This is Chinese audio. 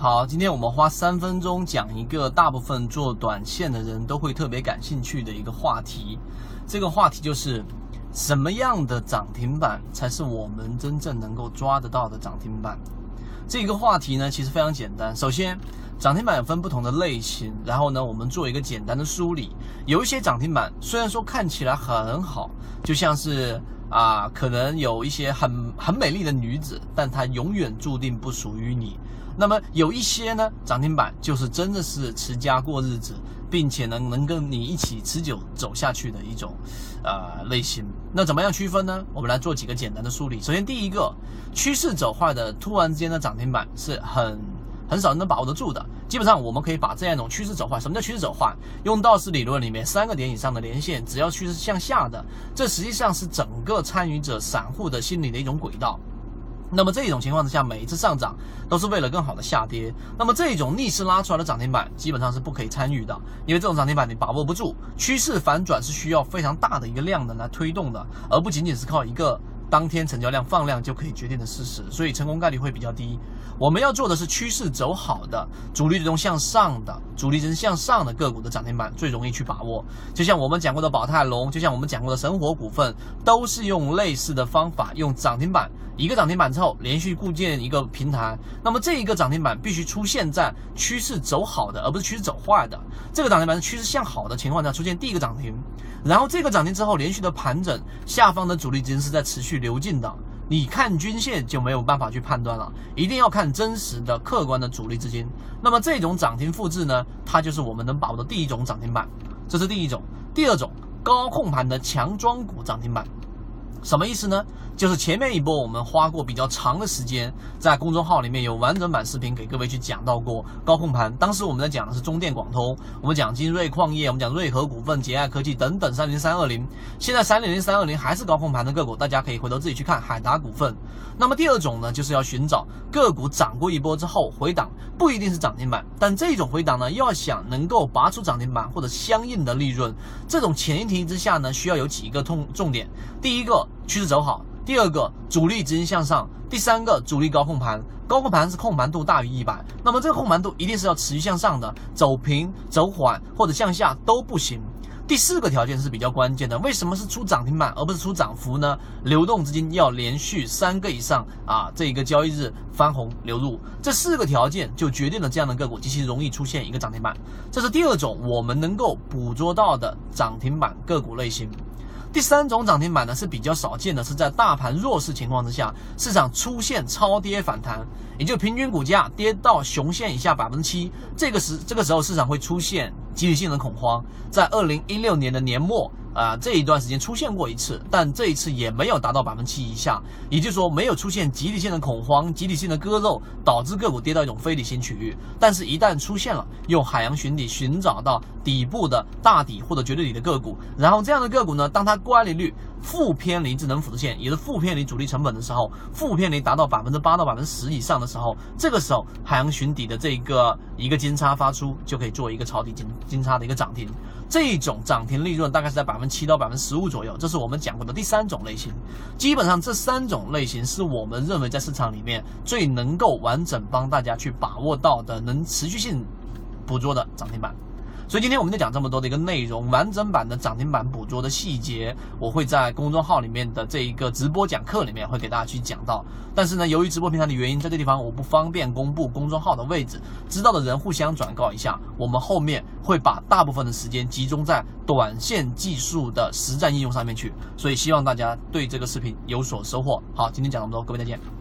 好，今天我们花三分钟讲一个大部分做短线的人都会特别感兴趣的一个话题。这个话题就是什么样的涨停板才是我们真正能够抓得到的涨停板？这个话题呢，其实非常简单。首先，涨停板有分不同的类型，然后呢，我们做一个简单的梳理。有一些涨停板虽然说看起来很好，就像是啊，可能有一些很很美丽的女子，但她永远注定不属于你。那么有一些呢，涨停板就是真的是持家过日子，并且呢能跟你一起持久走下去的一种，呃类型。那怎么样区分呢？我们来做几个简单的梳理。首先第一个，趋势走坏的突然之间的涨停板是很很少人能把握得住的。基本上我们可以把这样一种趋势走坏，什么叫趋势走坏？用道氏理论里面三个点以上的连线，只要趋势向下的，这实际上是整个参与者散户的心理的一种轨道。那么这种情况之下，每一次上涨都是为了更好的下跌。那么这种逆势拉出来的涨停板，基本上是不可以参与的，因为这种涨停板你把握不住。趋势反转是需要非常大的一个量能来推动的，而不仅仅是靠一个当天成交量放量就可以决定的事实，所以成功概率会比较低。我们要做的是趋势走好的、主力中向上的、主力真向上的个股的涨停板最容易去把握。就像我们讲过的宝泰隆，就像我们讲过的神火股份，都是用类似的方法，用涨停板一个涨停板之后连续构建一个平台。那么这一个涨停板必须出现在趋势走好的，而不是趋势走坏的。这个涨停板是趋势向好的情况下出现第一个涨停，然后这个涨停之后连续的盘整，下方的主力资金是在持续流进的。你看均线就没有办法去判断了，一定要看真实的、客观的主力资金。那么这种涨停复制呢，它就是我们能把握的第一种涨停板，这是第一种。第二种高控盘的强庄股涨停板。什么意思呢？就是前面一波我们花过比较长的时间，在公众号里面有完整版视频给各位去讲到过高控盘。当时我们在讲的是中电广通，我们讲金瑞矿业，我们讲瑞和股份、捷爱科技等等三零三二零。现在三零零三二零还是高控盘的个股，大家可以回头自己去看海达股份。那么第二种呢，就是要寻找个股涨过一波之后回档，不一定是涨停板，但这种回档呢，要想能够拔出涨停板或者相应的利润，这种前提之下呢，需要有几个重重点。第一个。趋势走好，第二个主力资金向上，第三个主力高控盘，高控盘是控盘度大于一百，那么这个控盘度一定是要持续向上的，走平、走缓或者向下都不行。第四个条件是比较关键的，为什么是出涨停板而不是出涨幅呢？流动资金要连续三个以上啊，这一个交易日翻红流入，这四个条件就决定了这样的个股极其容易出现一个涨停板。这是第二种我们能够捕捉到的涨停板个股类型。第三种涨停板呢是比较少见的，是在大盘弱势情况之下，市场出现超跌反弹，也就平均股价跌到熊线以下百分之七，这个时这个时候市场会出现集体性的恐慌，在二零一六年的年末。啊，这一段时间出现过一次，但这一次也没有达到百分之七以下，也就是说没有出现集体性的恐慌、集体性的割肉，导致个股跌到一种非理性区域。但是，一旦出现了，用海洋寻底寻找到底部的大底或者绝对底的个股，然后这样的个股呢，当它乖离率负偏离智能辅助线，也是负偏离主力成本的时候，负偏离达到百分之八到百分之十以上的时候，这个时候海洋寻底的这个一个金叉发出，就可以做一个抄底金金叉的一个涨停。这种涨停利润大概是在百分之七到百分之十五左右，这是我们讲过的第三种类型。基本上这三种类型是我们认为在市场里面最能够完整帮大家去把握到的，能持续性捕捉的涨停板。所以今天我们就讲这么多的一个内容，完整版的涨停板捕捉的细节，我会在公众号里面的这一个直播讲课里面会给大家去讲到。但是呢，由于直播平台的原因，在这地方我不方便公布公众号的位置，知道的人互相转告一下。我们后面会把大部分的时间集中在短线技术的实战应用上面去，所以希望大家对这个视频有所收获。好，今天讲这么多，各位再见。